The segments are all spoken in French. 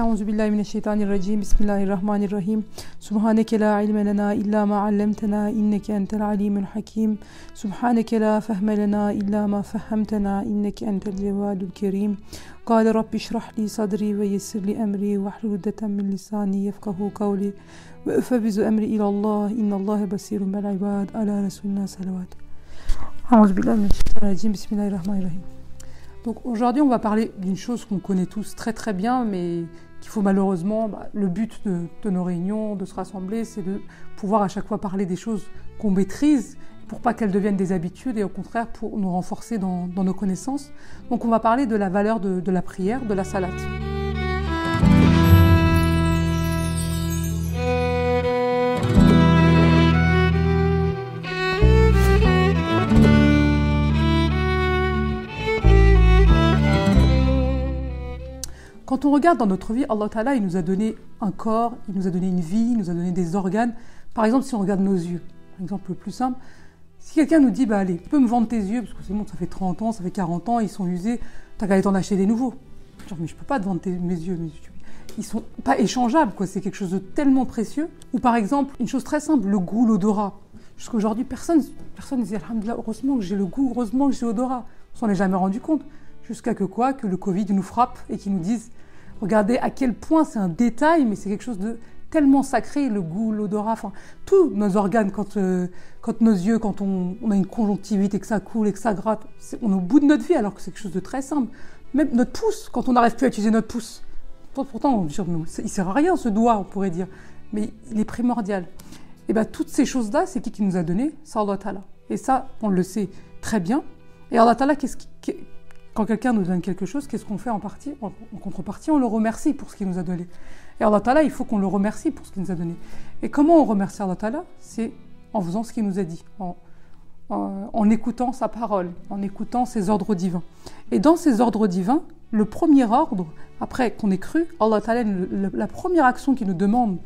Euzu billahi mineşşeytanirracim. Bismillahirrahmanirrahim. Subhaneke la ilme lena illa ma allamtena inneke entel alimul hakim. Subhaneke la fehme lena illa ma fehemtena inneke entel cevadul kerim. Kale rabbi şrah li sadri ve yessir li emri ve hludeten min lisani yefkahu kavli. Ve öfevizu emri ilallah innallâhe basirun bel ibad. Ala resulina salavat. Euzu billahi mineşşeytanirracim. Bismillahirrahmanirrahim. Donc aujourd'hui, on va parler d'une chose qu'on connaît tous très très bien, mais qu'il faut malheureusement, bah, le but de, nos réunions, de se rassembler, c'est de pouvoir à chaque fois parler des choses qu'on maîtrise pour pas qu'elles deviennent des habitudes et au contraire pour nous renforcer dans, dans, nos connaissances. Donc on va parler de la valeur de, de la prière, de la salate. Quand on regarde dans notre vie, Allah il nous a donné un corps, il nous a donné une vie, il nous a donné des organes. Par exemple, si on regarde nos yeux, par exemple le plus simple, si quelqu'un nous dit, bah allez, tu peux me vendre tes yeux, parce que c'est bon, ça fait 30 ans, ça fait 40 ans, ils sont usés, t'as qu'à aller t'en acheter des nouveaux. Genre, mais je peux pas te vendre mes yeux, mais ils sont pas échangeables, quoi. C'est quelque chose de tellement précieux. Ou par exemple, une chose très simple, le goût, l'odorat. Jusqu'à aujourd'hui, personne, personne ne dit, Alhamdulillah, heureusement que j'ai le goût, heureusement que j'ai l'odorat. On s'en est jamais rendu compte. Jusqu'à que quoi Que le Covid nous frappe et qu'il nous dise, regardez à quel point c'est un détail, mais c'est quelque chose de tellement sacré, le goût, l'odorat, enfin, tous nos organes, quand, euh, quand nos yeux, quand on, a une conjonctivite et que ça coule et que ça gratte, on est au bout de notre vie alors que c'est quelque chose de très simple. Même notre pouce, quand on n'arrive plus à utiliser notre pouce, pourtant, on dit, il sert à rien ce doigt, on pourrait dire, mais il est primordial. Et bien, toutes ces choses-là, c'est qui qui nous a donné? C'est Allah. Et ça, on le sait très bien. Et Allah qu'est-ce qui, quand quelqu'un nous donne quelque chose, qu'est-ce qu'on fait en partie En contrepartie, on le remercie pour ce qu'il nous a donné. Et Allah Ta'ala, il faut qu'on le remercie pour ce qu'il nous a donné. Et comment on remercie Allah Ta'ala? C'est en faisant ce qu'il nous a dit, en, en, en, écoutant sa parole, en écoutant ses ordres divins. Et dans ces ordres divins, le premier ordre, après qu'on ait cru, Allah Ta'ala, la première action qu'il nous demande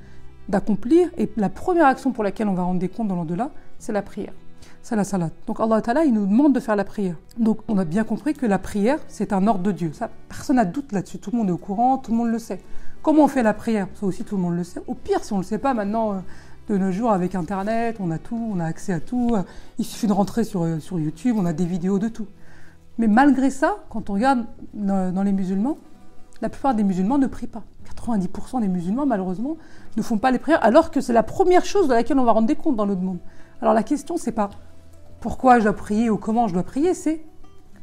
d'accomplir, et la première action pour laquelle on va rendre des comptes dans l'au-delà, c'est la prière c'est la salat. Donc Allah Ta'ala, il nous demande de faire la prière. Donc on a bien compris que la prière, c'est un ordre de Dieu. Personne n'a doute là-dessus. Tout le monde est au courant, tout le monde le sait. Comment on fait la prière? Ça aussi, tout le monde le sait. Au pire, si on ne le sait pas maintenant, euh, de nos jours, avec Internet, on a tout, on a accès à tout. Il suffit de rentrer sur, euh, sur YouTube, on a des vidéos de tout. Mais malgré ça, quand on regarde dans les musulmans, la plupart des musulmans ne prient pas. 90% des musulmans, malheureusement, ne font pas les prières, alors que c'est la première chose de laquelle on va rendre des comptes dans notre monde. Alors la question, c'est pas pourquoi je dois prier ou comment je dois prier, c'est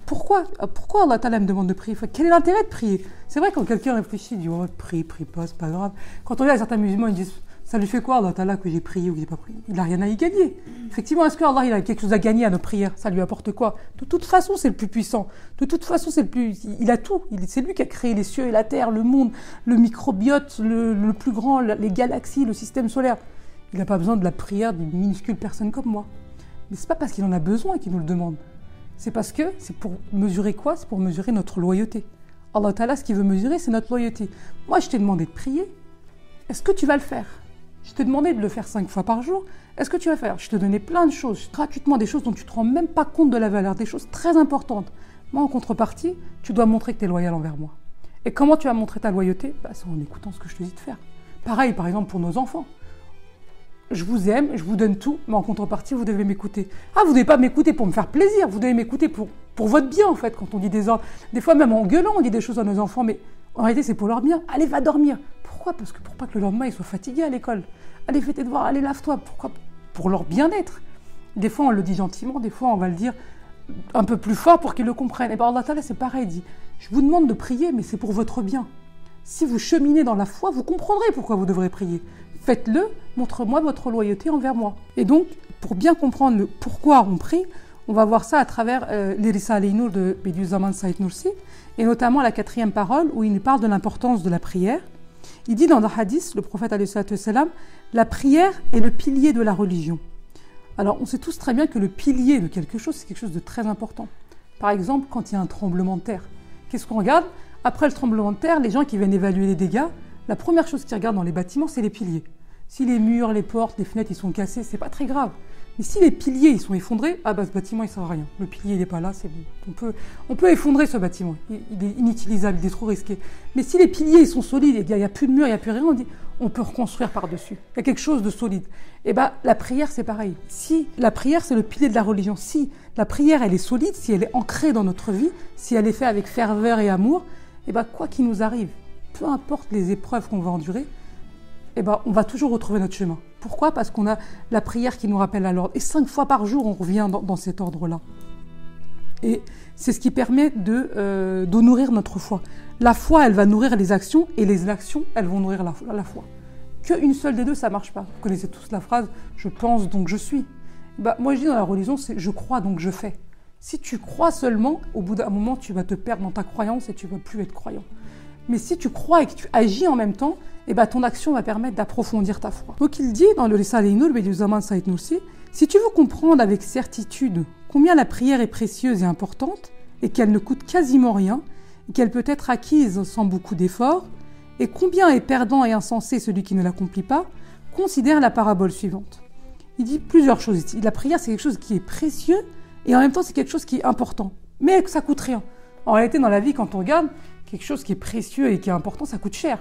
pourquoi, pourquoi Allah me demande de prier? Quel est l'intérêt de prier? C'est vrai, quand quelqu'un réfléchit, il dit oh, prie, prie pas, c'est pas grave. Quand on regarde certains musulmans, ils disent ça lui fait quoi Allah que j'ai prié ou que j'ai pas prié? Il n'a rien à y gagner. Effectivement, est-ce que Allah il a quelque chose à gagner à nos prières? Ça lui apporte quoi? De toute façon, c'est le plus puissant. De toute façon, c'est le plus. Il a tout. C'est lui qui a créé les cieux et la terre, le monde, le microbiote, le plus grand, les galaxies, le système solaire. Il n'a pas besoin de la prière d'une minuscule personne comme moi. Mais c'est pas parce qu'il en a besoin qu'il nous le demande. C'est parce que c'est pour mesurer quoi? C'est pour mesurer notre loyauté. Allah Ta'ala, ce qu'il veut mesurer, c'est notre loyauté. Moi, je t'ai demandé de prier. Est-ce que tu vas le faire? Je t'ai demandé de le faire cinq fois par jour. Est-ce que tu vas le faire? Je te donnais plein de choses, gratuitement, des choses dont tu ne te rends même pas compte de la valeur, des choses très importantes. Moi, en contrepartie, tu dois montrer que tu es loyal envers moi. Et comment tu vas montrer ta loyauté? Bah, C'est en écoutant ce que je te dis de faire. Pareil, par exemple, pour nos enfants je vous aime, je vous donne tout, mais en contrepartie, vous devez m'écouter. Ah, vous ne devez pas m'écouter pour me faire plaisir, vous devez m'écouter pour, votre bien, en fait, quand on dit des ordres. Des fois, même en gueulant, on dit des choses à nos enfants, mais en réalité, c'est pour leur bien. Allez, va dormir. Pourquoi? Parce que pour pas que le lendemain, ils soient fatigués à l'école. Allez, fais tes devoirs, allez, lave-toi. Pourquoi? Pour leur bien-être. Des fois, on le dit gentiment, des fois, on va le dire un peu plus fort pour qu'ils le comprennent. Et bien, Allah Ta'ala, c'est pareil, il dit, je vous demande de prier, mais c'est pour votre bien. Si vous cheminez dans la foi, vous comprendrez pourquoi vous devrez prier. Faites-le, montre-moi votre loyauté envers moi. Et donc, pour bien comprendre le pourquoi on prie, on va voir ça à travers euh, Aleynour de Bediüzzaman Saïd Nursi, et notamment la quatrième parole où il nous parle de l'importance de la prière. Il dit dans le hadith, le prophète salam, la prière est le pilier de la religion. Alors, on sait tous très bien que le pilier de quelque chose, c'est quelque chose de très important. Par exemple, quand il y a un tremblement de terre, qu'est-ce qu'on regarde? Après le tremblement de terre, les gens qui viennent évaluer les dégâts, la première chose qu'ils regardent dans les bâtiments, c'est les piliers. Si les murs, les portes, les fenêtres, ils sont cassés, c'est pas très grave. Mais si les piliers ils sont effondrés, ah bah ce bâtiment il sert à rien. Le pilier il n'est pas là, c'est bon. On peut, on peut effondrer ce bâtiment. Il, est inutilisable, il est trop risqué. Mais si les piliers ils sont solides, il n'y a, plus de mur, il n'y a plus rien, on dit on peut reconstruire par-dessus. Il y a quelque chose de solide. Et eh bah la prière c'est pareil. Si la prière c'est le pilier de la religion, si la prière elle est solide, si elle est ancrée dans notre vie, si elle est faite avec ferveur et amour, et eh bah quoi qu'il nous arrive, peu importe les épreuves qu'on va endurer, eh ben, on va toujours retrouver notre chemin. Pourquoi? Parce qu'on a la prière qui nous rappelle à l'ordre. Et cinq fois par jour, on revient dans, cet ordre-là. Et c'est ce qui permet de, euh, de, nourrir notre foi. La foi, elle va nourrir les actions, et les actions, elles vont nourrir la, la foi. Qu'une seule des deux, ça marche pas. Vous connaissez tous la phrase « je pense, donc je suis bah, Moi, je dis dans la religion, c'est « je crois, donc je fais ». Si tu crois seulement, au bout d'un moment, tu vas te perdre dans ta croyance et tu vas plus être croyant. Mais si tu crois et que tu agis en même temps, eh ben, ton action va permettre d'approfondir ta foi. Donc il dit dans le Risaleinu, le Zaman Saïd Nursi, si tu veux comprendre avec certitude combien la prière est précieuse et importante, et qu'elle ne coûte quasiment rien, et qu'elle peut être acquise sans beaucoup d'efforts, et combien est perdant et insensé celui qui ne l'accomplit pas, considère la parabole suivante. Il dit plusieurs choses. La prière, c'est quelque chose qui est précieux, et en même temps, c'est quelque chose qui est important, mais ça coûte rien. En réalité, dans la vie, quand on regarde, quelque chose qui est précieux et qui est important, ça coûte cher.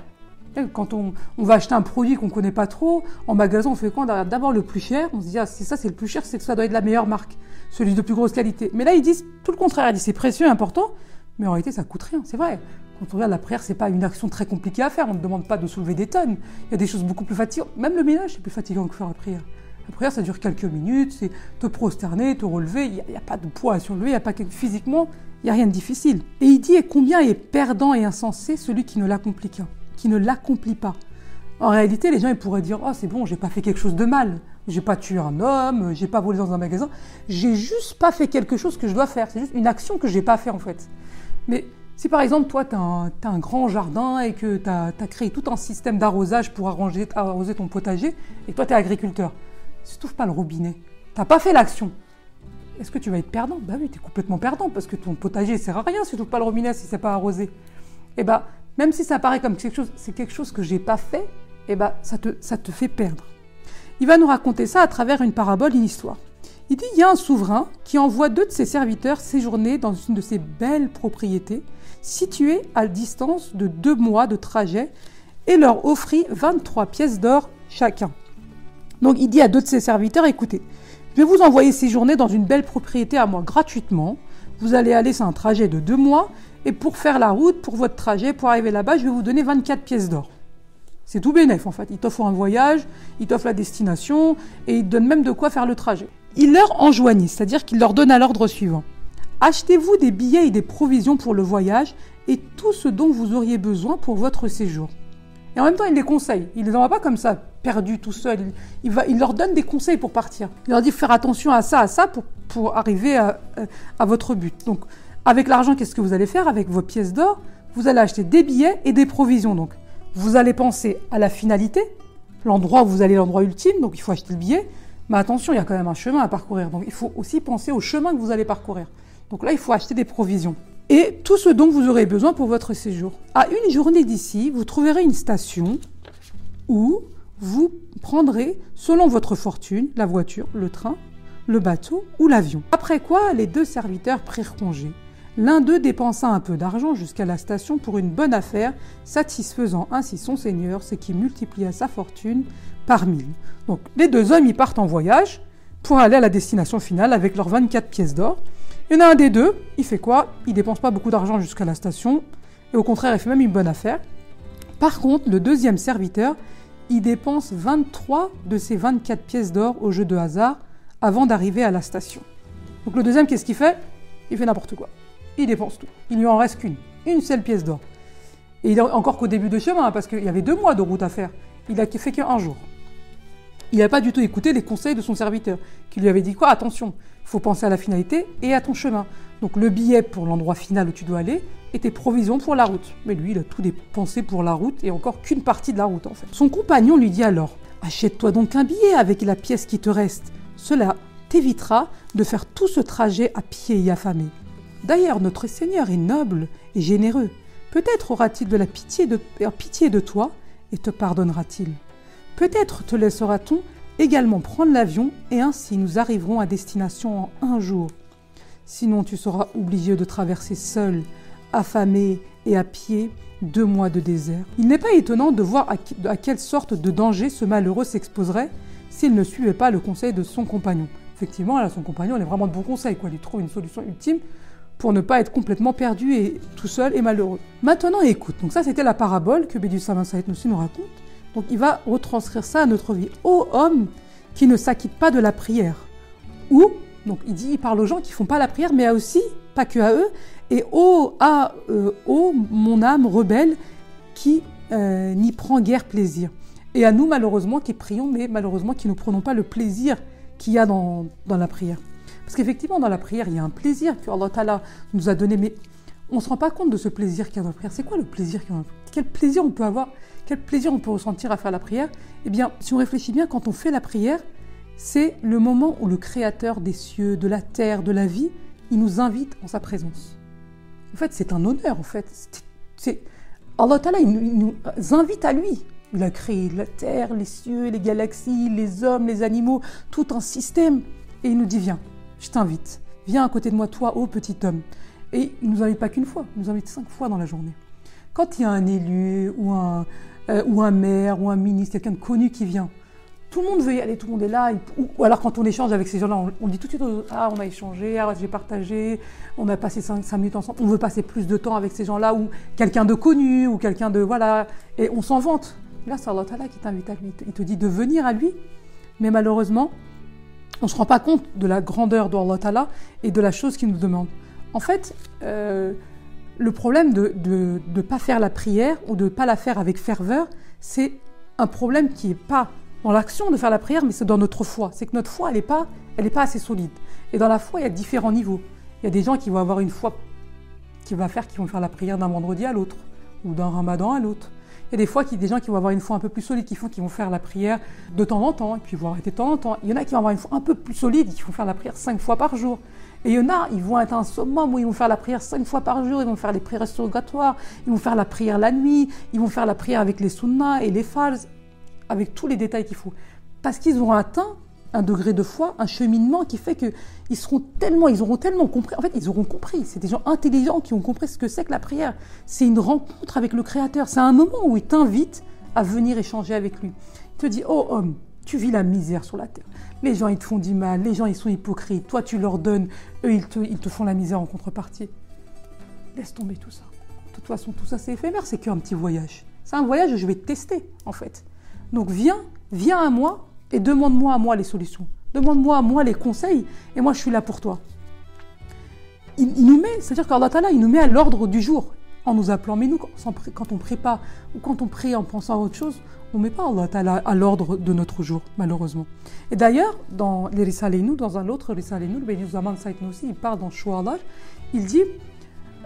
Quand on, va acheter un produit qu'on ne connaît pas trop, en magasin, on fait quoi? D'abord le plus cher, on se dit, ah, si ça c'est le plus cher, c'est que ça doit être la meilleure marque, celui de plus grosse qualité. Mais là, ils disent tout le contraire, ils disent c'est précieux important, mais en réalité, ça coûte rien, c'est vrai. Quand on regarde la prière, c'est pas une action très compliquée à faire, on ne demande pas de soulever des tonnes. Il y a des choses beaucoup plus fatigantes. Même le ménage, c'est plus fatigant que faire la prière. La prière, ça dure quelques minutes, c'est te prosterner, te relever, il n'y a, pas de poids à surlever, il n'y a pas physiquement, il n'y a rien de difficile. Et il dit, et combien est perdant et insensé celui qui ne l'accomplit qu'un qui ne l'accomplit pas? En réalité, les gens ils pourraient dire Oh, c'est bon, j'ai pas fait quelque chose de mal. J'ai pas tué un homme, j'ai pas volé dans un magasin. J'ai juste pas fait quelque chose que je dois faire. C'est juste une action que j'ai pas fait en fait. Mais si par exemple, toi, tu as, un grand jardin et que tu as, créé tout un système d'arrosage pour arranger, arroser ton potager, et toi, tu es agriculteur, si tu pas le robinet, tu pas fait l'action, est-ce que tu vas être perdant? Bah oui, tu es complètement perdant parce que ton potager sert à rien si tu pas le robinet, si c'est pas arrosé. Eh bah, même si ça paraît comme quelque chose, c'est quelque chose que j'ai pas fait, eh ben, ça te, ça te fait perdre. Il va nous raconter ça à travers une parabole, une histoire. Il dit, il y a un souverain qui envoie deux de ses serviteurs séjourner dans une de ses belles propriétés, situées à distance de deux mois de trajet, et leur offrit 23 pièces d'or chacun. Donc il dit à deux de ses serviteurs, écoutez, je vais vous envoyer séjourner dans une belle propriété à moi gratuitement. Vous allez aller, c'est un trajet de deux mois, et pour faire la route, pour votre trajet, pour arriver là-bas, je vais vous donner 24 pièces d'or. C'est tout bénef en fait. Il t'offre un voyage, il t'offre la destination et il te donne même de quoi faire le trajet. Il leur enjoignit, c'est-à-dire qu'il leur donne à l'ordre suivant. Achetez-vous des billets et des provisions pour le voyage et tout ce dont vous auriez besoin pour votre séjour. Et en même temps, il les conseille. Il ne les envoie pas comme ça, perdus tout seul. Il, va, il leur donne des conseils pour partir. Il leur dit faire attention à ça, à ça pour, pour arriver à, à votre but. Donc, avec l'argent, qu'est-ce que vous allez faire Avec vos pièces d'or, vous allez acheter des billets et des provisions. Donc, vous allez penser à la finalité, l'endroit où vous allez, l'endroit ultime, donc il faut acheter le billet. Mais attention, il y a quand même un chemin à parcourir. Donc, il faut aussi penser au chemin que vous allez parcourir. Donc là, il faut acheter des provisions. Et tout ce dont vous aurez besoin pour votre séjour. À une journée d'ici, vous trouverez une station où vous prendrez, selon votre fortune, la voiture, le train, le bateau ou l'avion. Après quoi, les deux serviteurs prirent congé. L'un d'eux dépensa un peu d'argent jusqu'à la station pour une bonne affaire, satisfaisant ainsi son seigneur, ce qui multiplia sa fortune par mille. Donc les deux hommes y partent en voyage pour aller à la destination finale avec leurs 24 pièces d'or. Il y en a un des deux, il fait quoi? Il dépense pas beaucoup d'argent jusqu'à la station, et au contraire, il fait même une bonne affaire. Par contre, le deuxième serviteur, il dépense 23 de ses 24 pièces d'or au jeu de hasard avant d'arriver à la station. Donc le deuxième, qu'est-ce qu'il fait? Il fait n'importe quoi il dépense tout. Il lui en reste qu'une, une seule pièce d'or. Et il est encore qu'au début de chemin, parce qu'il y avait deux mois de route à faire. Il a fait qu'un jour. Il n'a pas du tout écouté les conseils de son serviteur, qui lui avait dit quoi? Attention, il faut penser à la finalité et à ton chemin. Donc le billet pour l'endroit final où tu dois aller et tes provisions pour la route. Mais lui, il a tout dépensé pour la route et encore qu'une partie de la route en fait. Son compagnon lui dit alors Achète-toi donc un billet avec la pièce qui te reste. Cela t'évitera de faire tout ce trajet à pied et affamé. D'ailleurs, notre Seigneur est noble et généreux. Peut-être aura-t-il de la pitié de, pitié de toi et te pardonnera-t-il. Peut-être te laissera-t-on également prendre l'avion et ainsi nous arriverons à destination en un jour. Sinon tu seras obligé de traverser seul, affamé et à pied deux mois de désert. Il n'est pas étonnant de voir à quelle sorte de danger ce malheureux s'exposerait s'il ne suivait pas le conseil de son compagnon. Effectivement, là, son compagnon, il est vraiment de bon conseil, quoi. Il trouve une solution ultime pour ne pas être complètement perdu et tout seul et malheureux. Maintenant, écoute. Donc ça, c'était la parabole que Bédu Saint nous raconte. Donc il va retranscrire ça à notre vie. Ô homme qui ne s'acquitte pas de la prière. Ou, donc il dit, il parle aux gens qui font pas la prière, mais aussi, pas que à eux, et ô, à, euh, mon âme rebelle qui euh, n'y prend guère plaisir. Et à nous, malheureusement, qui prions, mais malheureusement qui ne prenons pas le plaisir qu'il y a dans, dans la prière. Parce qu'effectivement, dans la prière, il y a un plaisir que Allah nous a donné, mais on ne se rend pas compte de ce plaisir qu'il y a dans la prière. C'est quoi le plaisir Quel plaisir on peut avoir Quel plaisir on peut ressentir à faire la prière Eh bien, si on réfléchit bien, quand on fait la prière, c'est le moment où le Créateur des cieux, de la terre, de la vie, il nous invite en sa présence. En fait, c'est un honneur, en fait. C'est, Allah il nous invite à lui. Il a créé la terre, les cieux, les galaxies, les hommes, les animaux, tout un système. Et il nous dit, viens, je t'invite, viens à côté de moi, toi, ô petit homme. Et il nous invite pas qu'une fois, il nous invite cinq fois dans la journée. Quand il y a un élu ou un, euh, ou un maire ou un ministre, quelqu'un de connu qui vient, tout le monde veut y aller, tout le monde est là. Ou, alors quand on échange avec ces gens-là, on, dit tout de suite, ah on a échangé, ah, j'ai partagé, on a passé cinq, minutes ensemble, on veut passer plus de temps avec ces gens-là, ou quelqu'un de connu, ou quelqu'un de... Voilà, et on s'en vante. Là, c'est Allah qui t'invite à lui, il te dit de venir à lui, mais malheureusement, on ne se rend pas compte de la grandeur d'Allah et de la chose qu'il nous demande. En fait, euh, le problème de ne pas faire la prière ou de ne pas la faire avec ferveur, c'est un problème qui n'est pas dans l'action de faire la prière, mais c'est dans notre foi. C'est que notre foi, elle n'est pas, assez solide. Et dans la foi, il y a différents niveaux. Il y a des gens qui vont avoir une foi qui va faire, qui vont faire la prière d'un vendredi à l'autre, ou d'un ramadan à l'autre. Il y a des fois a des gens qui vont avoir une foi un peu plus solide, qui font, qui vont faire la prière de temps en temps, et puis vont arrêter de temps en temps. Il y en a qui vont avoir une foi un peu plus solide, qui vont faire la prière cinq fois par jour. Et il y en a, ils vont être un summum où ils vont faire la prière cinq fois par jour, ils vont faire les prières surrogatoires, ils vont faire la prière la nuit, ils vont faire la prière avec les sunnas et les fals, avec tous les détails qu'il faut. Parce qu'ils auront atteint un degré de foi, un cheminement qui fait qu'ils seront tellement, ils auront tellement compris. En fait, ils auront compris. C'est des gens intelligents qui ont compris ce que c'est que la prière. C'est une rencontre avec le Créateur. C'est un moment où il t'invite à venir échanger avec lui. Il te dit, oh homme, tu vis la misère sur la terre. Les gens, ils te font du mal. Les gens, ils sont hypocrites. Toi, tu leur donnes. Eux, ils te, font la misère en contrepartie. Laisse tomber tout ça. De toute façon, tout ça, c'est éphémère. C'est qu'un petit voyage. C'est un voyage où je vais te tester, en fait. Donc, viens, viens à moi et demande-moi à moi les solutions. Demande-moi à moi les conseils et moi je suis là pour toi. Il, nous met, c'est-à-dire qu'Allah il nous met à l'ordre du jour en nous appelant. Mais nous, quand on prie pas ou quand on prie en pensant à autre chose, on ne met pas Allah à l'ordre de notre jour, malheureusement. Et d'ailleurs, dans les Risaleinu, dans un autre Risaleinu, le Béni Zaman Saïd aussi, il parle dans Allah, il dit,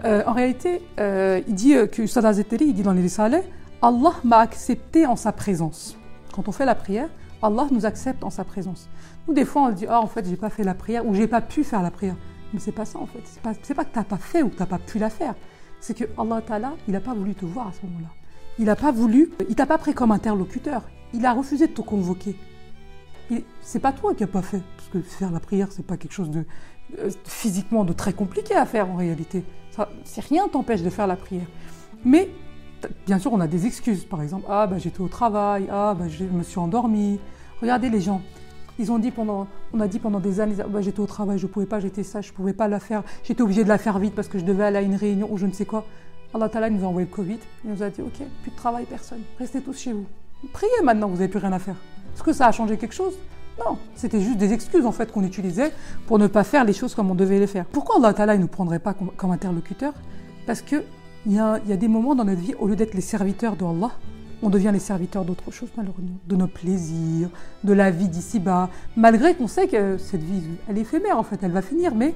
euh, en réalité, euh, il dit que Sada Zeteri, il dit dans les Risaleh, Allah m'a accepté en sa présence. Quand on fait la prière, Allah nous accepte en sa présence. Nous, des fois, on dit, ah, en fait, j'ai pas fait la prière ou j'ai pas pu faire la prière. Mais c'est pas ça, en fait. C'est pas, pas que tu n'as pas fait ou que tu n'as pas pu la faire. C'est que Allah Ta'ala, il n'a pas voulu te voir à ce moment-là. Il n'a pas voulu, il t'a pas pris comme interlocuteur. Il a refusé de te convoquer. C'est pas toi qui n'as pas fait. Parce que faire la prière, c'est pas quelque chose de euh, physiquement de très compliqué à faire en réalité. Ça, rien t'empêche de faire la prière. Mais bien sûr, on a des excuses. Par exemple, ah, bah, j'étais au travail, ah, bah, je me suis endormi. Regardez les gens. Ils ont dit pendant, on a dit pendant des années, bah, j'étais au travail, je ne pouvais pas, j'étais ça, je ne pouvais pas la faire. J'étais obligé de la faire vite parce que je devais aller à une réunion ou je ne sais quoi. Allah Ta'ala nous a envoyé le Covid. Il nous a dit, ok, plus de travail, personne. Restez tous chez vous. Priez maintenant, vous n'avez plus rien à faire. Est-ce que ça a changé quelque chose? Non, c'était juste des excuses en fait qu'on utilisait pour ne pas faire les choses comme on devait les faire. Pourquoi Allah ne nous prendrait pas comme, comme interlocuteur? Parce que il y, a, des moments dans notre vie, au lieu d'être les serviteurs de Allah, on devient les serviteurs d'autre chose, malheureusement, de nos plaisirs, de la vie d'ici-bas, malgré qu'on sait que cette vie, elle est éphémère en fait, elle va finir, mais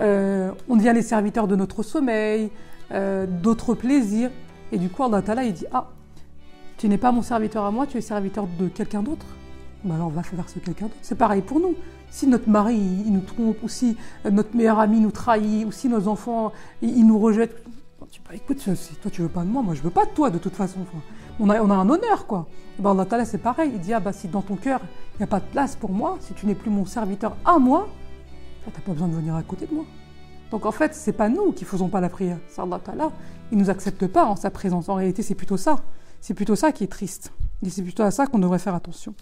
euh, on devient les serviteurs de notre sommeil, euh, d'autres plaisirs, et du coup, Allah il dit Ah, tu n'es pas mon serviteur à moi, tu es serviteur de quelqu'un d'autre. Ben alors, va faire ce quelqu'un d'autre. C'est pareil pour nous. Si notre mari, il, nous trompe, ou si notre meilleur ami nous trahit, ou si nos enfants, ils nous rejettent, tu écoute, si toi tu veux pas de moi, moi je veux pas de toi de toute façon. on a, on a un honneur, quoi. Ben Allah c'est pareil. Il dit, ah bah si dans ton cœur, il n'y a pas de place pour moi, si tu n'es plus mon serviteur à moi, tu n'as pas besoin de venir à côté de moi. Donc en fait, c'est pas nous qui faisons pas la prière. C'est Allah Ta'ala. Il nous accepte pas en sa présence. En réalité, c'est plutôt ça. C'est plutôt ça qui est triste. Et c'est plutôt à ça qu'on devrait faire attention.